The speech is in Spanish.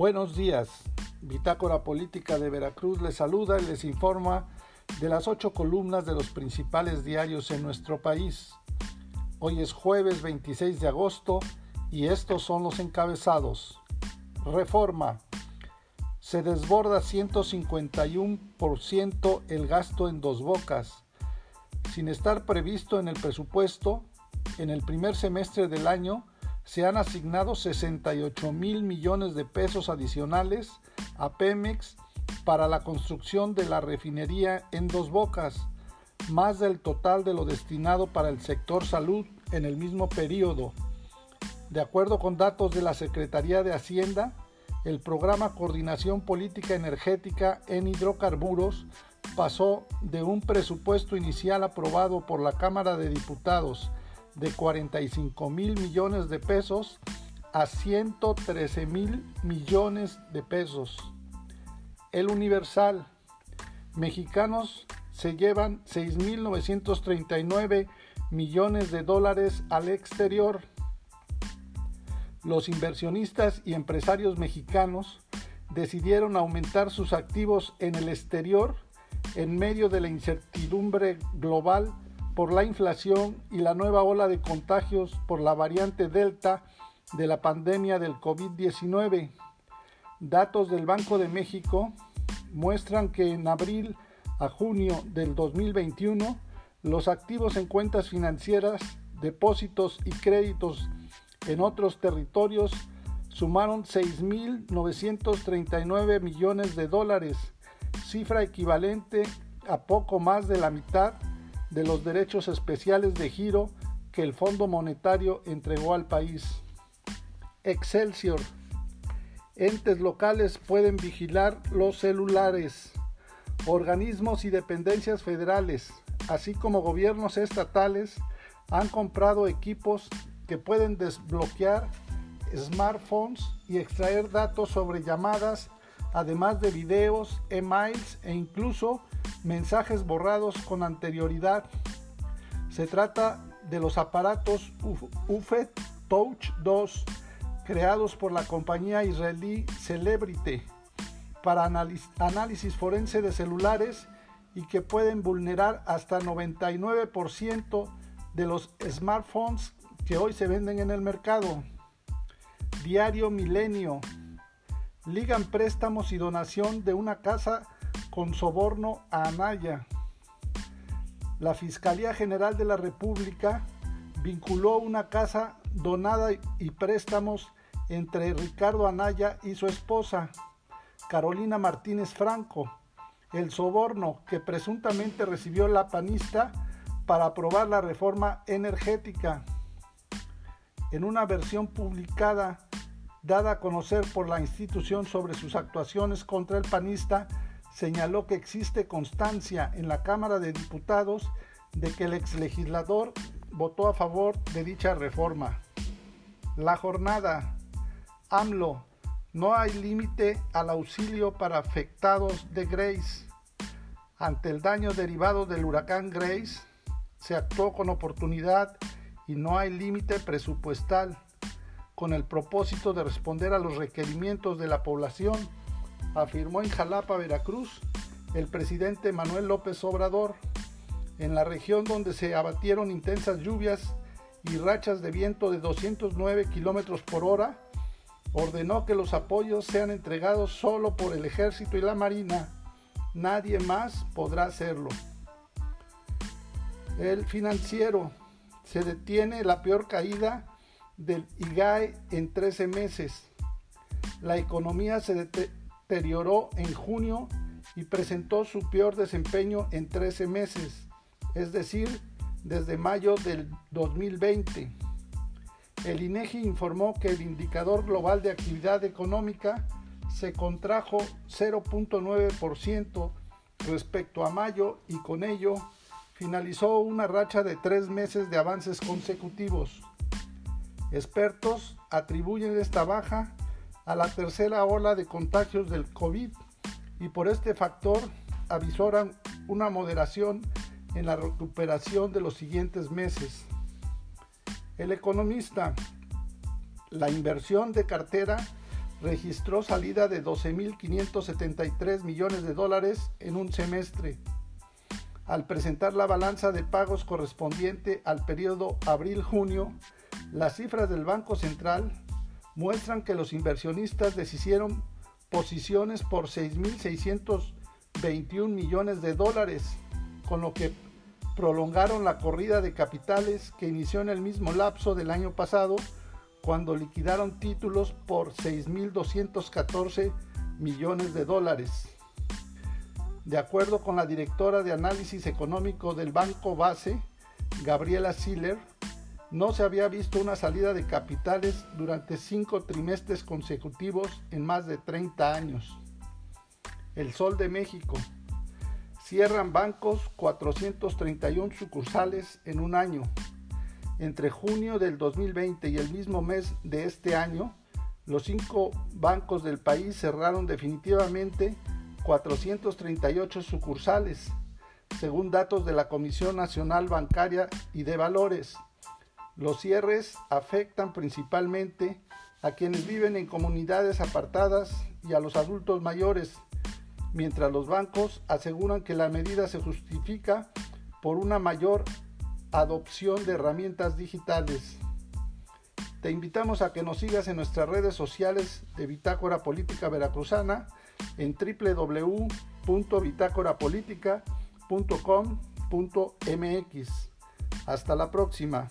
Buenos días. Bitácora Política de Veracruz les saluda y les informa de las ocho columnas de los principales diarios en nuestro país. Hoy es jueves 26 de agosto y estos son los encabezados. Reforma. Se desborda 151% el gasto en dos bocas. Sin estar previsto en el presupuesto, en el primer semestre del año se han asignado 68 mil millones de pesos adicionales a Pemex para la construcción de la refinería en Dos Bocas, más del total de lo destinado para el sector salud en el mismo periodo. De acuerdo con datos de la Secretaría de Hacienda, el programa Coordinación Política Energética en Hidrocarburos pasó de un presupuesto inicial aprobado por la Cámara de Diputados de 45 mil millones de pesos a 113 mil millones de pesos. El Universal. Mexicanos se llevan 6.939 millones de dólares al exterior. Los inversionistas y empresarios mexicanos decidieron aumentar sus activos en el exterior en medio de la incertidumbre global por la inflación y la nueva ola de contagios por la variante Delta de la pandemia del COVID-19. Datos del Banco de México muestran que en abril a junio del 2021 los activos en cuentas financieras, depósitos y créditos en otros territorios sumaron 6.939 millones de dólares, cifra equivalente a poco más de la mitad de los derechos especiales de giro que el Fondo Monetario entregó al país. Excelsior. Entes locales pueden vigilar los celulares. Organismos y dependencias federales, así como gobiernos estatales, han comprado equipos que pueden desbloquear smartphones y extraer datos sobre llamadas, además de videos, emails e incluso mensajes borrados con anterioridad. Se trata de los aparatos UFED Touch 2 creados por la compañía israelí Celebrity para análisis forense de celulares y que pueden vulnerar hasta 99% de los smartphones que hoy se venden en el mercado. Diario Milenio. Ligan préstamos y donación de una casa con soborno a Anaya. La Fiscalía General de la República vinculó una casa donada y préstamos entre Ricardo Anaya y su esposa, Carolina Martínez Franco, el soborno que presuntamente recibió la panista para aprobar la reforma energética. En una versión publicada dada a conocer por la institución sobre sus actuaciones contra el panista, señaló que existe constancia en la Cámara de Diputados de que el exlegislador votó a favor de dicha reforma. La jornada. AMLO. No hay límite al auxilio para afectados de Grace. Ante el daño derivado del huracán Grace, se actuó con oportunidad y no hay límite presupuestal, con el propósito de responder a los requerimientos de la población afirmó en Jalapa, Veracruz, el presidente Manuel López Obrador, en la región donde se abatieron intensas lluvias y rachas de viento de 209 kilómetros por hora, ordenó que los apoyos sean entregados solo por el ejército y la marina. Nadie más podrá hacerlo. El financiero se detiene la peor caída del IGAE en 13 meses. La economía se, deterioró en junio y presentó su peor desempeño en 13 meses, es decir, desde mayo del 2020. El INEGI informó que el indicador global de actividad económica se contrajo 0.9% respecto a mayo y con ello finalizó una racha de tres meses de avances consecutivos. Expertos atribuyen esta baja a la tercera ola de contagios del COVID y por este factor avisoran una moderación en la recuperación de los siguientes meses. El economista, la inversión de cartera registró salida de 12.573 millones de dólares en un semestre. Al presentar la balanza de pagos correspondiente al periodo abril-junio, las cifras del Banco Central muestran que los inversionistas deshicieron posiciones por 6.621 millones de dólares, con lo que prolongaron la corrida de capitales que inició en el mismo lapso del año pasado, cuando liquidaron títulos por 6.214 millones de dólares. De acuerdo con la directora de análisis económico del Banco Base, Gabriela Siller, no se había visto una salida de capitales durante cinco trimestres consecutivos en más de 30 años. El Sol de México. Cierran bancos 431 sucursales en un año. Entre junio del 2020 y el mismo mes de este año, los cinco bancos del país cerraron definitivamente 438 sucursales, según datos de la Comisión Nacional Bancaria y de Valores. Los cierres afectan principalmente a quienes viven en comunidades apartadas y a los adultos mayores, mientras los bancos aseguran que la medida se justifica por una mayor adopción de herramientas digitales. Te invitamos a que nos sigas en nuestras redes sociales de Bitácora Política Veracruzana en www.bitácorapolítica.com.mx. Hasta la próxima.